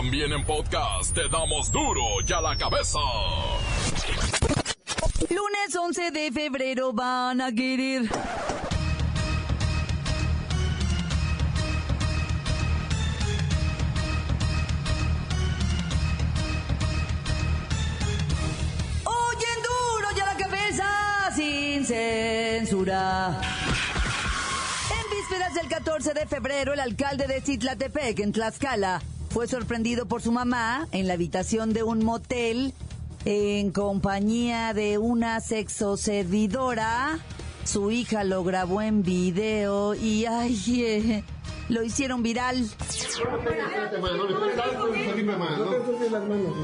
También en podcast te damos duro y a la cabeza. Lunes 11 de febrero van a querer. Oyen duro y a la cabeza sin censura. En vísperas del 14 de febrero, el alcalde de Citlatepec, en Tlaxcala, fue sorprendido por su mamá en la habitación de un motel en compañía de una sexoservidora. Su hija lo grabó en video y ay, eh, lo hicieron viral. Espérate.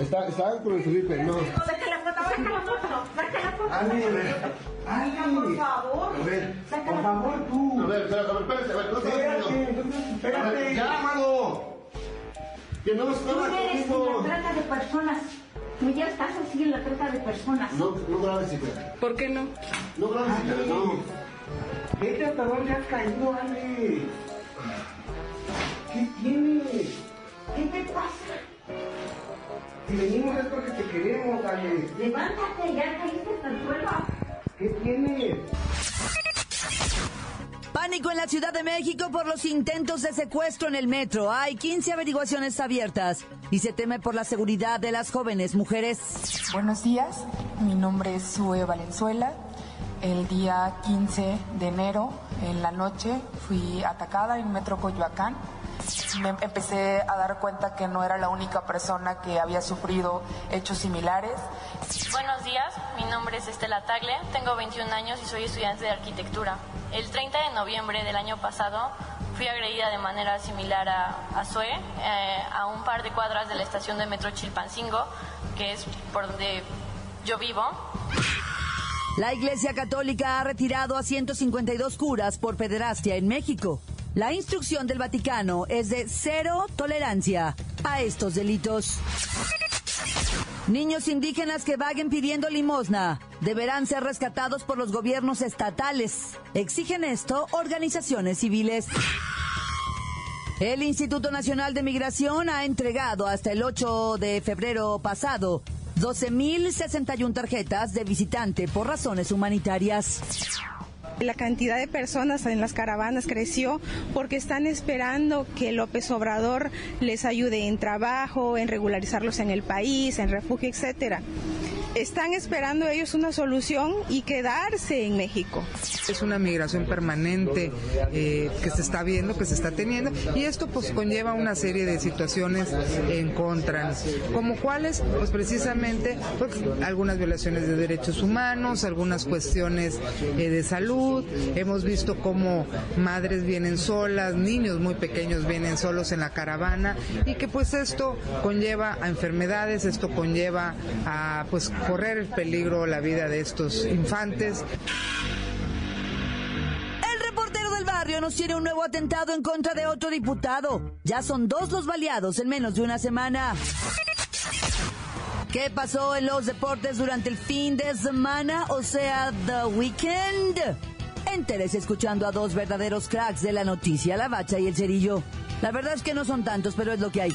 Está- con el Felipe, no. Ali. Por favor. A ver, por favor, tú. A ver, espérate, espérate, Espérate, espérate. Ya, mano. Que no Tú estaba eres en la conmigo. trata de personas. Tú ya estás así en la trata de personas. No, no grabes, hija. ¿Por qué no? No grabes, hija, no. Vete hasta dónde has caído, Ale. ¿Qué tienes? ¿Qué te pasa? Si venimos es porque te queremos, Ale. Levántate, ya caíste hasta el suelo. ¿Qué tienes? Pánico en la Ciudad de México por los intentos de secuestro en el metro. Hay 15 averiguaciones abiertas y se teme por la seguridad de las jóvenes mujeres. Buenos días, mi nombre es Sue Valenzuela. El día 15 de enero, en la noche, fui atacada en Metro Coyoacán. Me empecé a dar cuenta que no era la única persona que había sufrido hechos similares. Buenos días, mi nombre es Estela Tagle, tengo 21 años y soy estudiante de arquitectura. El 30 de noviembre del año pasado fui agredida de manera similar a, a Zoe eh, a un par de cuadras de la estación de metro Chilpancingo, que es por donde yo vivo. La Iglesia Católica ha retirado a 152 curas por pederastia en México. La instrucción del Vaticano es de cero tolerancia a estos delitos. Niños indígenas que vaguen pidiendo limosna deberán ser rescatados por los gobiernos estatales. Exigen esto organizaciones civiles. El Instituto Nacional de Migración ha entregado hasta el 8 de febrero pasado 12.061 tarjetas de visitante por razones humanitarias. La cantidad de personas en las caravanas creció porque están esperando que López Obrador les ayude en trabajo, en regularizarlos en el país, en refugio, etcétera. Están esperando ellos una solución y quedarse en México. Es una migración permanente eh, que se está viendo, que se está teniendo, y esto pues conlleva una serie de situaciones en contra, como cuáles, pues precisamente pues, algunas violaciones de derechos humanos, algunas cuestiones eh, de salud. Hemos visto cómo madres vienen solas, niños muy pequeños vienen solos en la caravana, y que pues esto conlleva a enfermedades, esto conlleva a pues correr el peligro la vida de estos infantes. El reportero del barrio nos tiene un nuevo atentado en contra de otro diputado. Ya son dos los baleados en menos de una semana. ¿Qué pasó en los deportes durante el fin de semana? O sea, The Weekend. Entérese escuchando a dos verdaderos cracks de la noticia, la bacha y el cerillo. La verdad es que no son tantos, pero es lo que hay.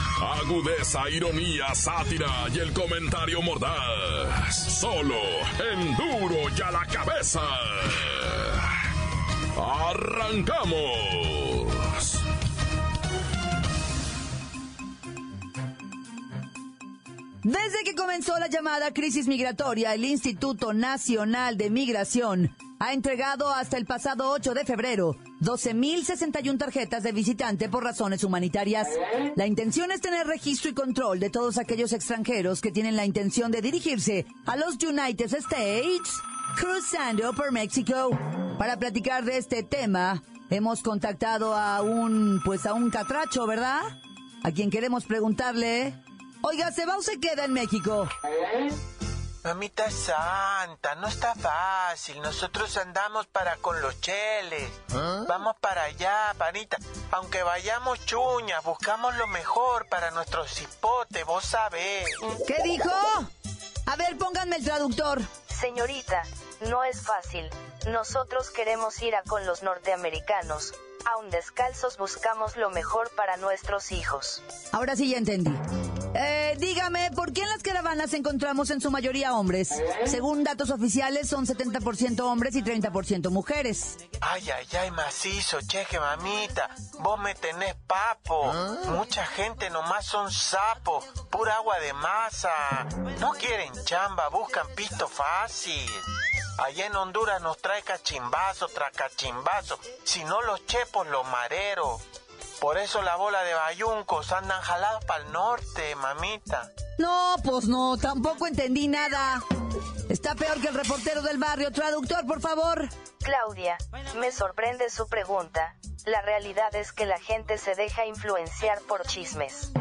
Agudeza, ironía, sátira y el comentario mordaz. Solo en duro y a la cabeza. ¡Arrancamos! Desde que comenzó la llamada crisis migratoria, el Instituto Nacional de Migración ha entregado hasta el pasado 8 de febrero 12.061 tarjetas de visitante por razones humanitarias. La intención es tener registro y control de todos aquellos extranjeros que tienen la intención de dirigirse a los United States cruzando por México. Para platicar de este tema, hemos contactado a un, pues a un catracho, ¿verdad? A quien queremos preguntarle, oiga, ¿se va o se queda en México? Mamita santa, no está fácil. Nosotros andamos para con los cheles. Vamos para allá, panita. Aunque vayamos chuñas, buscamos lo mejor para nuestros cipotes, vos sabés. ¿Qué dijo? A ver, pónganme el traductor. Señorita, no es fácil. Nosotros queremos ir a con los norteamericanos. Aún descalzos buscamos lo mejor para nuestros hijos. Ahora sí ya entendí. Eh, dígame, ¿por qué en las caravanas encontramos en su mayoría hombres? Según datos oficiales, son 70% hombres y 30% mujeres. Ay, ay, ay, macizo, cheque, mamita. Vos me tenés papo. Mucha gente nomás son sapos, pura agua de masa. No quieren chamba, buscan pisto fácil. Allá en Honduras nos trae cachimbazo tras cachimbazo. Si no los chepos, los mareros. Por eso la bola de bayuncos andan jalados para el norte, mamita. No, pues no, tampoco entendí nada. Está peor que el reportero del barrio. Traductor, por favor. Claudia, me sorprende su pregunta. La realidad es que la gente se deja influenciar por chismes.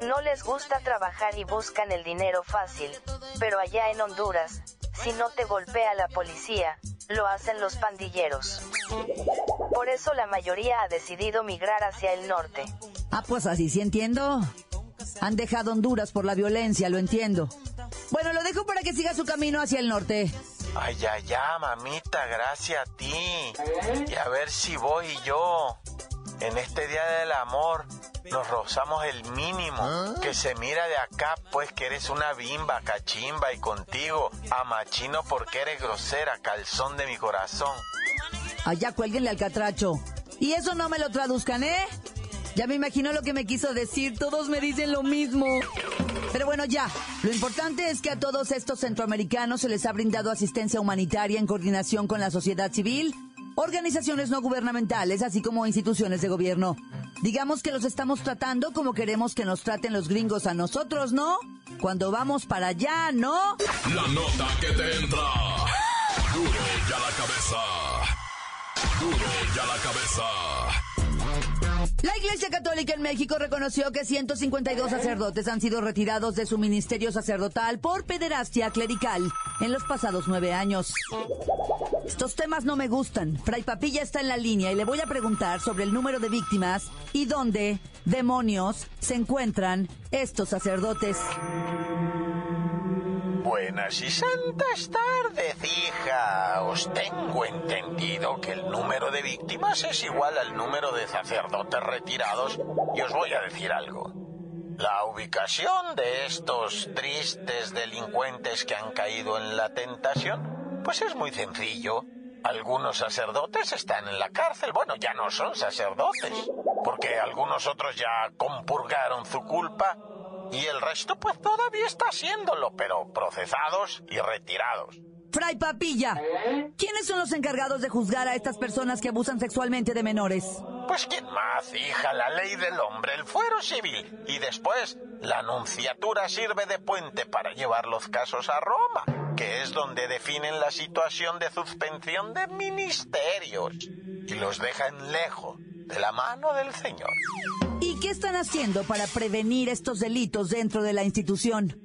No les gusta trabajar y buscan el dinero fácil, pero allá en Honduras, si no te golpea la policía, lo hacen los pandilleros. Por eso la mayoría ha decidido migrar hacia el norte. Ah, pues así sí entiendo. Han dejado Honduras por la violencia, lo entiendo. Bueno, lo dejo para que siga su camino hacia el norte. Ay, ay, ay, mamita, gracias a ti. Y a ver si voy yo. En este día del amor nos rozamos el mínimo. Que se mira de acá, pues que eres una bimba, cachimba y contigo, amachino porque eres grosera, calzón de mi corazón. Allá cuélguenle al catracho. Y eso no me lo traduzcan, ¿eh? Ya me imagino lo que me quiso decir, todos me dicen lo mismo. Pero bueno, ya, lo importante es que a todos estos centroamericanos se les ha brindado asistencia humanitaria en coordinación con la sociedad civil, organizaciones no gubernamentales, así como instituciones de gobierno. Digamos que los estamos tratando como queremos que nos traten los gringos a nosotros, ¿no? Cuando vamos para allá, ¿no? La nota que te entra. Duro ya la cabeza. Duro ya la cabeza. La Iglesia Católica en México reconoció que 152 sacerdotes han sido retirados de su ministerio sacerdotal por pederastia clerical en los pasados nueve años. Estos temas no me gustan. Fray Papilla está en la línea y le voy a preguntar sobre el número de víctimas y dónde, demonios, se encuentran estos sacerdotes. Buenas y santas tardes, hija. Os tengo entendido que el número de víctimas es igual al número de sacerdotes retirados y os voy a decir algo. La ubicación de estos tristes delincuentes que han caído en la tentación, pues es muy sencillo. Algunos sacerdotes están en la cárcel. Bueno, ya no son sacerdotes, porque algunos otros ya compurgaron su culpa y el resto pues todavía está haciéndolo, pero procesados y retirados. Fray Papilla, ¿quiénes son los encargados de juzgar a estas personas que abusan sexualmente de menores? Pues quién más, hija, la ley del hombre, el fuero civil. Y después, la anunciatura sirve de puente para llevar los casos a Roma, que es donde definen la situación de suspensión de ministerios. Y los dejan lejos de la mano del Señor. ¿Y qué están haciendo para prevenir estos delitos dentro de la institución?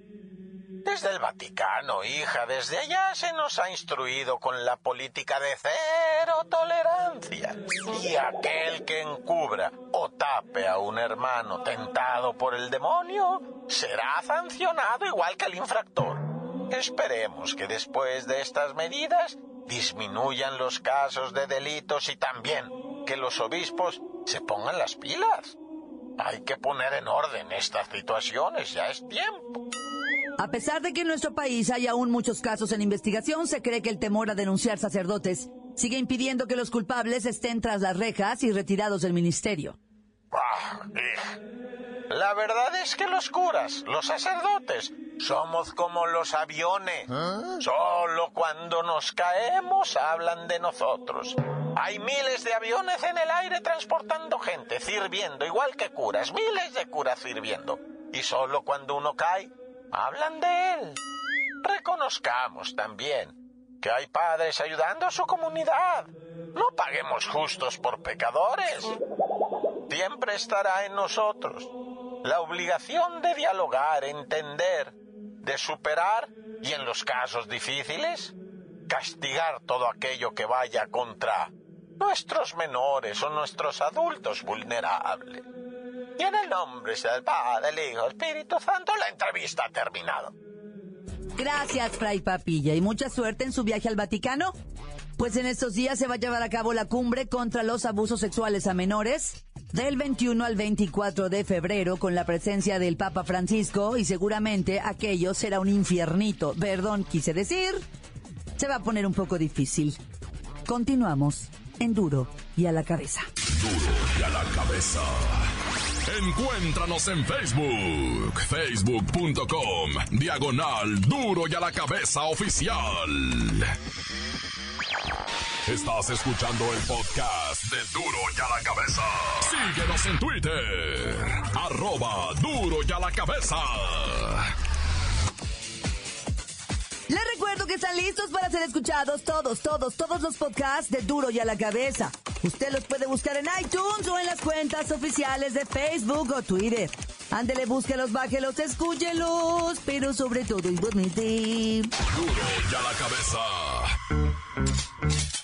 Desde el Vaticano, hija, desde allá se nos ha instruido con la política de cero tolerancia. Y aquel que encubra o tape a un hermano tentado por el demonio será sancionado igual que el infractor. Esperemos que después de estas medidas disminuyan los casos de delitos y también que los obispos se pongan las pilas. Hay que poner en orden estas situaciones, ya es tiempo. A pesar de que en nuestro país hay aún muchos casos en investigación, se cree que el temor a denunciar sacerdotes sigue impidiendo que los culpables estén tras las rejas y retirados del ministerio. Ah, La verdad es que los curas, los sacerdotes, somos como los aviones. Solo cuando nos caemos hablan de nosotros. Hay miles de aviones en el aire transportando gente, sirviendo, igual que curas, miles de curas sirviendo. Y solo cuando uno cae, hablan de él. Reconozcamos también que hay padres ayudando a su comunidad. No paguemos justos por pecadores. Siempre estará en nosotros la obligación de dialogar, entender, de superar Y en los casos difíciles, castigar todo aquello que vaya contra nuestros menores o nuestros adultos vulnerables. Y en el nombre del Padre, Hijo, Espíritu Santo, la entrevista ha terminado. Gracias, Fray Papilla, y mucha suerte en su viaje al Vaticano. Pues en estos días se va a llevar a cabo la cumbre contra los abusos sexuales a menores del 21 al 24 de febrero con la presencia del Papa Francisco y seguramente aquello será un infiernito. Perdón, quise decir. Se va a poner un poco difícil. Continuamos en Duro y a la cabeza. Duro y a la cabeza. Encuéntranos en Facebook, facebook.com, diagonal Duro y a la cabeza oficial. Estás escuchando el podcast de Duro y a la cabeza. Síguenos en Twitter, arroba Duro y a la cabeza. Les recuerdo que están listos para ser escuchados todos, todos, todos los podcasts de Duro y a la cabeza. Usted los puede buscar en iTunes o en las cuentas oficiales de Facebook o Twitter. Ándele, búsquelos, bájelos, escúchelos, pero sobre todo igualmente. Duro y a la cabeza.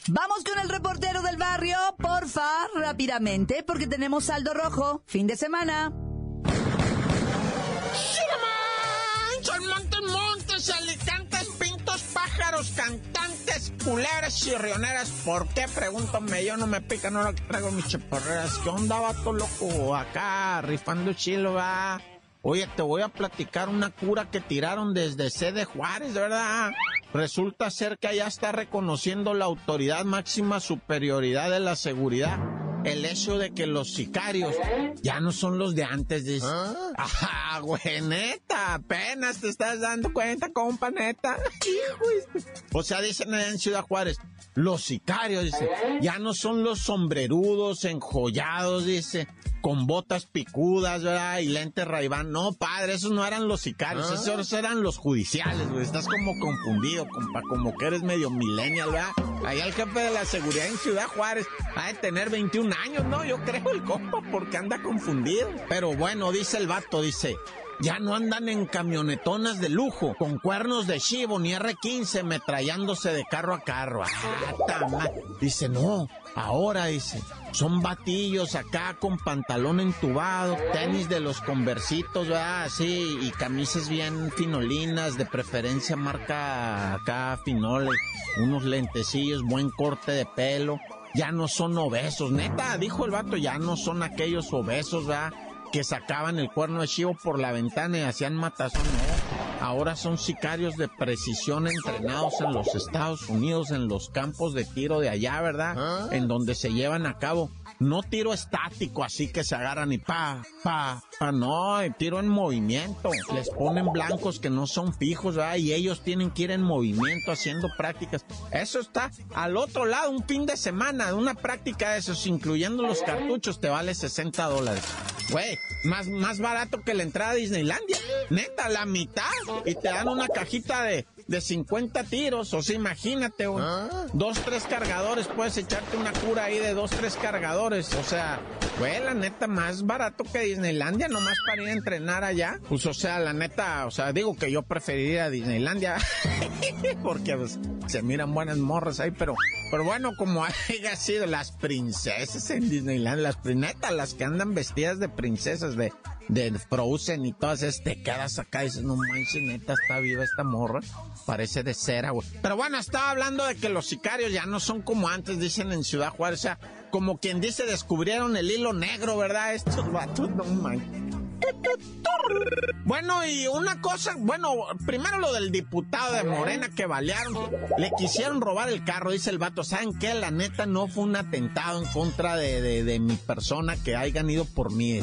Vamos con el reportero del barrio, porfa, rápidamente, porque tenemos saldo rojo. Fin de semana. Pájaros, cantantes, culeras, chirrioneras. ¿Por qué? Pregúntame, yo no me pica, no lo traigo mis chaparreras. ¿Qué onda, vato loco? Acá, rifando chilo, va. Oye, te voy a platicar una cura que tiraron desde C de Juárez, ¿verdad? Resulta ser que allá está reconociendo la autoridad máxima superioridad de la seguridad el hecho de que los sicarios ya no son los de antes, dice. Ah, güey, neta, apenas te estás dando cuenta, compa, neta. O sea, dicen allá en Ciudad Juárez, los sicarios, dice, ya no son los sombrerudos, enjollados, dice, con botas picudas, ¿verdad? Y lentes raibán. No, padre, esos no eran los sicarios, esos eran los judiciales, güey. Estás como confundido, compa, como que eres medio millennial, ¿verdad? Ahí el jefe de la seguridad en Ciudad Juárez ha de tener 21 años, ¿no? Yo creo el compa porque anda confundido. Pero bueno, dice el vato, dice, ya no andan en camionetonas de lujo, con cuernos de chivo ni R15 metrallándose de carro a carro. Ah, dice, no, ahora dice, son batillos acá con pantalón entubado, tenis de los conversitos, ¿verdad? Sí, y camisas bien finolinas, de preferencia marca acá finoles, unos lentecillos, buen corte de pelo. Ya no son obesos, neta, dijo el vato, ya no son aquellos obesos, ¿verdad? que sacaban el cuerno de chivo por la ventana y hacían matazón. Ahora son sicarios de precisión entrenados en los Estados Unidos, en los campos de tiro de allá, ¿verdad? En donde se llevan a cabo no tiro estático, así que se agarran y pa, pa, pa, no, tiro en movimiento. Les ponen blancos que no son fijos, ¿verdad? Y ellos tienen que ir en movimiento haciendo prácticas. Eso está al otro lado, un fin de semana, una práctica de esos, incluyendo los cartuchos, te vale 60 dólares. Güey, más, más barato que la entrada a Disneylandia. Neta, la mitad. Y te dan una cajita de, de 50 tiros. O sea, imagínate, güey. Dos, tres cargadores. Puedes echarte una cura ahí de dos, tres cargadores. O sea, güey, la neta, más barato que Disneylandia, nomás para ir a entrenar allá. Pues, o sea, la neta, o sea, digo que yo preferiría Disneylandia. porque pues, se miran buenas morras ahí, pero, pero bueno, como haya sido las princesas en Disneyland, las netas, las que andan vestidas de princesas de, de Frozen y todas esas, te quedas acá y dices, no manches, neta, está viva esta morra. Parece de cera, güey. Pero bueno, estaba hablando de que los sicarios ya no son como antes, dicen en Ciudad Juárez. O sea, como quien dice, descubrieron el hilo negro, ¿verdad? Estos vatos, no manches. Bueno, y una cosa, bueno, primero lo del diputado de Morena que balearon, le quisieron robar el carro, dice el vato, ¿saben qué? La neta no fue un atentado en contra de, de, mi persona que hayan ido por mí.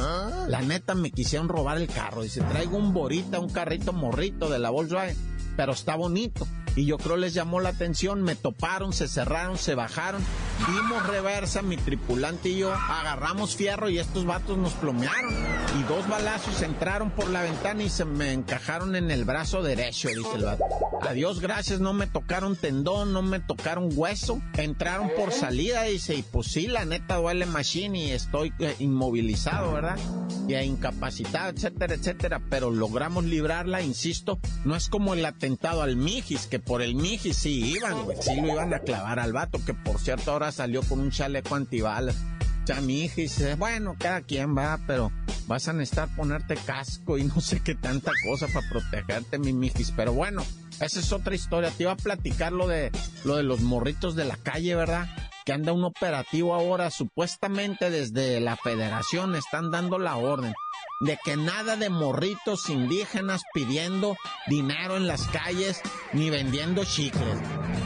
La neta me quisieron robar el carro, dice, traigo un borita, un carrito morrito de la Volkswagen, pero está bonito. Y yo creo les llamó la atención, me toparon, se cerraron, se bajaron dimos reversa, mi tripulante y yo, agarramos fierro y estos vatos nos plomearon. Y dos balazos entraron por la ventana y se me encajaron en el brazo derecho, dice el vato. Adiós, gracias, no me tocaron tendón, no me tocaron hueso. Entraron por salida, dice, y pues sí, la neta duele machine y estoy eh, inmovilizado, ¿verdad? Y incapacitado, etcétera, etcétera. Pero logramos librarla, insisto, no es como el atentado al Mijis, que por el Mijis sí iban, sí lo iban a clavar al vato, que por cierto ahora salió con un chaleco antibalas. Mijis, eh, bueno, cada quien va, pero vas a necesitar ponerte casco y no sé qué tanta cosa para protegerte, mi Mijis. Pero bueno, esa es otra historia. Te iba a platicar lo de, lo de los morritos de la calle, ¿verdad? Que anda un operativo ahora, supuestamente desde la federación están dando la orden de que nada de morritos indígenas pidiendo dinero en las calles ni vendiendo chicles.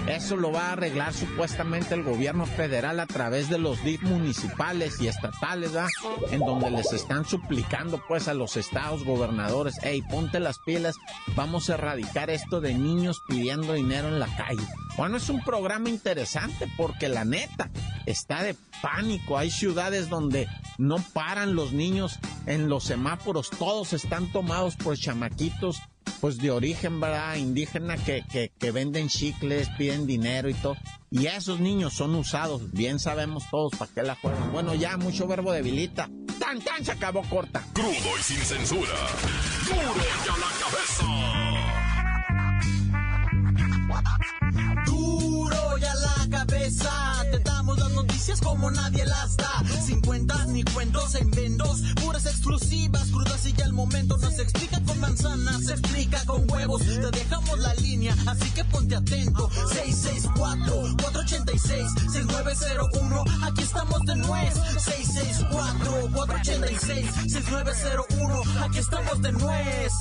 Eso lo va a arreglar supuestamente el gobierno federal a través de los DIF municipales y estatales, ¿va? En donde les están suplicando pues a los estados gobernadores, hey, ponte las pilas, vamos a erradicar esto de niños pidiendo dinero en la calle. Bueno, es un programa interesante porque la neta está de pánico. Hay ciudades donde no paran los niños en los semáforos, todos están tomados por chamaquitos pues de origen, ¿verdad? Indígena que, que, venden chicles, piden dinero y todo. Y esos niños son usados, bien sabemos todos para qué la juegan. Bueno, ya mucho verbo debilita. Tan tan se acabó corta. Crudo y sin censura. Duro ya la noticias como nadie las da. Sin cuentas ni cuentos en vendos. Puras exclusivas, crudas y ya el momento no se explica con manzanas, se explica con huevos. Te dejamos la línea, así que ponte atento. 664-486-6901. Aquí estamos de nuez. 664-486-6901. Aquí estamos de nuez.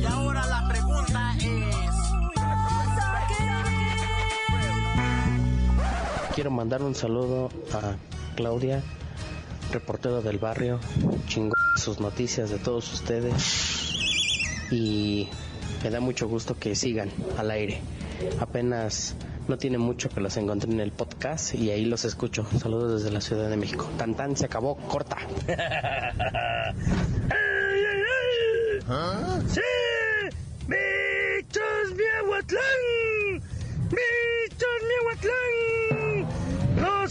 Y ahora la pregunta Quiero mandar un saludo a Claudia, reportero del barrio, chingón sus noticias de todos ustedes y me da mucho gusto que sigan al aire. Apenas no tiene mucho que los encontré en el podcast y ahí los escucho. Saludos desde la Ciudad de México. Tan tan se acabó, corta. ¿Ah? ¡Sí! ¡Bichos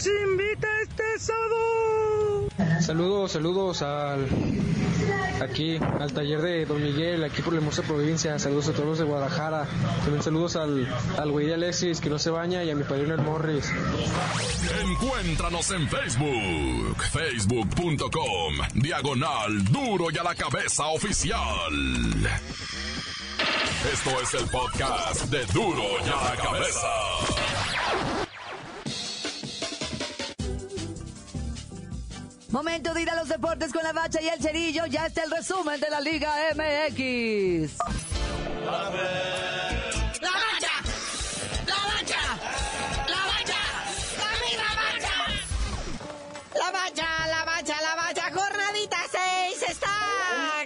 ¡Nos invita este sábado! Saludos, saludos al aquí al taller de Don Miguel, aquí por la hermosa provincia. Saludos a todos los de Guadalajara. También saludos al, al güey de Alexis que no se baña y a mi padrino el Morris. Encuéntranos en Facebook, facebook.com, diagonal duro y a la cabeza oficial. Esto es el podcast de duro y a la cabeza. Momento de ir a los deportes con la bacha y el cerillo. Ya está el resumen de la Liga MX. ¡La bacha! ¡La bacha! ¡La bacha! ¡La bacha! La bacha, la bacha, la bacha. Jornadita 6 está,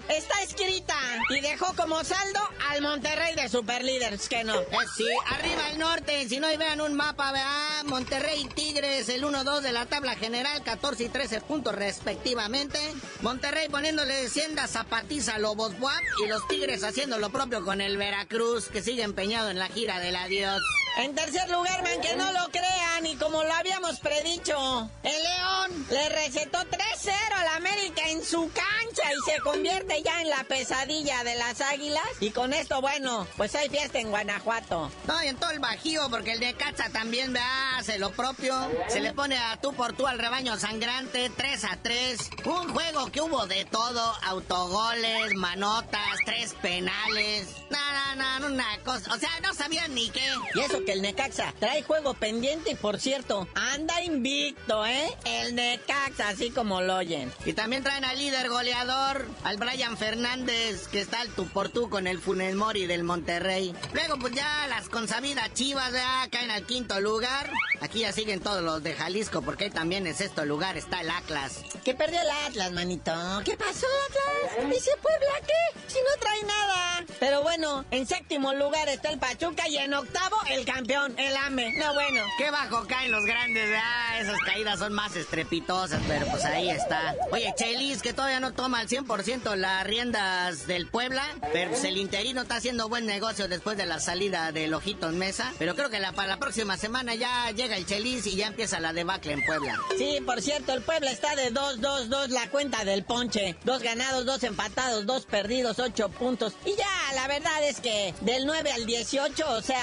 está escrita. Y dejó como saldo al Monterrey de Superlíderes, que no. Eh, sí, arriba el norte, si no y vean un mapa, vean Monterrey y Tigres, el 1-2 de la tabla general, 14 y 13 puntos respectivamente. Monterrey poniéndole sienda zapatiza a Lobos Buap y los Tigres haciendo lo propio con el Veracruz, que sigue empeñado en la gira del adiós. En tercer lugar, man, que no lo crean, y como lo habíamos predicho, el León le recetó 3-0 al América en su cancha y se convierte ya en la pesadilla de las águilas. Y con esto, bueno, pues hay fiesta en Guanajuato. No, y en todo el bajío, porque el de Cacha también ve, hace lo propio. Se le pone a tú por tú al rebaño sangrante, 3 a 3. Un juego que hubo de todo, autogoles, manotas, tres penales. Nada, nada, una cosa. O sea, no sabían ni qué. Y eso que el Necaxa trae juego pendiente y por cierto, anda invicto, ¿eh? El Necaxa, así como lo oyen. Y también traen al líder goleador, al Brian Fernández, que está al tú por tú con el Funes Mori del Monterrey. Luego, pues ya las consabidas chivas ya caen al quinto lugar. Aquí ya siguen todos los de Jalisco, porque ahí también en sexto lugar está el Atlas. ¿Qué perdió el Atlas, manito? ¿Qué pasó, Atlas? ¿Y ese Puebla qué? Si no trae nada. Pero bueno, en séptimo lugar está el Pachuca y en octavo el campeón, el AME. No, bueno. Qué bajo caen los grandes, ah, esas caídas son más estrepitosas, pero pues ahí está. Oye, Chelis, que todavía no toma al 100% las riendas del Puebla, pero pues el interino está haciendo buen negocio después de la salida del Ojito en Mesa, pero creo que la, para la próxima semana ya llega el Chelis y ya empieza la debacle en Puebla. Sí, por cierto, el Puebla está de 2-2-2 la cuenta del ponche. Dos ganados, dos empatados, dos perdidos, ocho puntos. Y ya, la verdad es que del 9 al 18, o sea,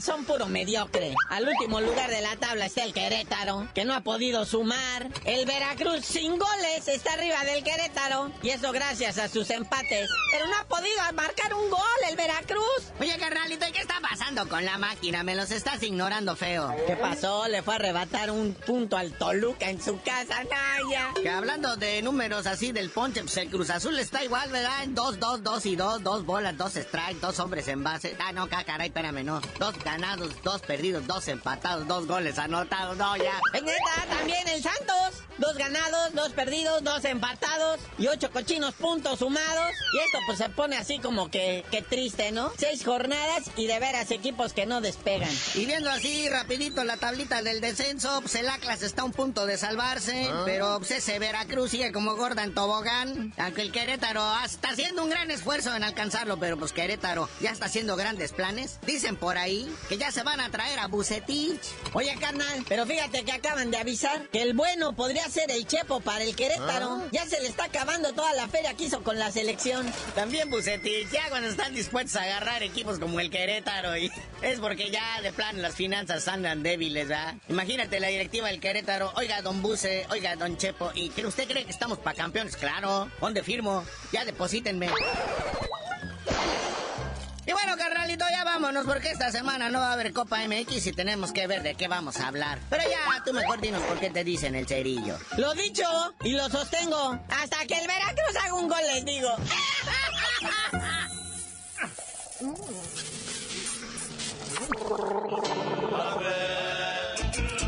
son puro mediocre. Al último lugar de la tabla está el Querétaro, que no ha podido sumar. El Veracruz sin goles está arriba del Querétaro. Y eso gracias a sus empates. Pero no ha podido marcar un gol el Veracruz. Oye, carnalito, ¿y qué está pasando con la máquina? Me los estás ignorando feo. ¿Qué pasó? Le fue a arrebatar un punto al Toluca en su casa, Naya. Que hablando de números así del ponche, pues el Cruz Azul está igual, ¿verdad? En 2, 2, 2 y 2, dos bolas, dos strikes, dos hombres en base. Ah, no, caray, espérame, no. Dos ganados, dos perdidos, dos empatados, dos goles anotados, no, ya. En neta, también el Santos. Dos ganados, dos perdidos, dos empatados y ocho cochinos puntos sumados. Y esto pues se pone así como que, que triste, ¿no? Seis jornadas y de veras equipos que no despegan. Y viendo así rapidito la tablita del descenso, pues el Atlas está a un punto de salvarse, Ah. pero pues ese Veracruz sigue como gorda en tobogán. Aunque el Querétaro está haciendo un gran esfuerzo en alcanzarlo, pero pues Querétaro ya está haciendo grandes planes. Dicen por ahí que ya se van a traer a Bucetich. Oye, carnal, pero fíjate que acaban de avisar que el bueno podría ser el Chepo para el Querétaro. Ah. Ya se le está acabando toda la feria que hizo con la selección. También Bucetich, ya cuando están dispuestos a agarrar equipos como el Querétaro y es porque ya de plano las finanzas andan débiles, ¿verdad? Imagínate la directiva del Querétaro, oiga don Buce, oiga don Chepo, ¿y usted cree que estamos para campeones? Claro, ¿dónde firmo? Ya deposítenme. Y bueno, carnalito, ya vámonos porque esta semana no va a haber Copa MX y tenemos que ver de qué vamos a hablar. Pero ya, tú mejor dinos por qué te dicen el cerillo. Lo dicho y lo sostengo. Hasta que el Veracruz haga un gol, les digo.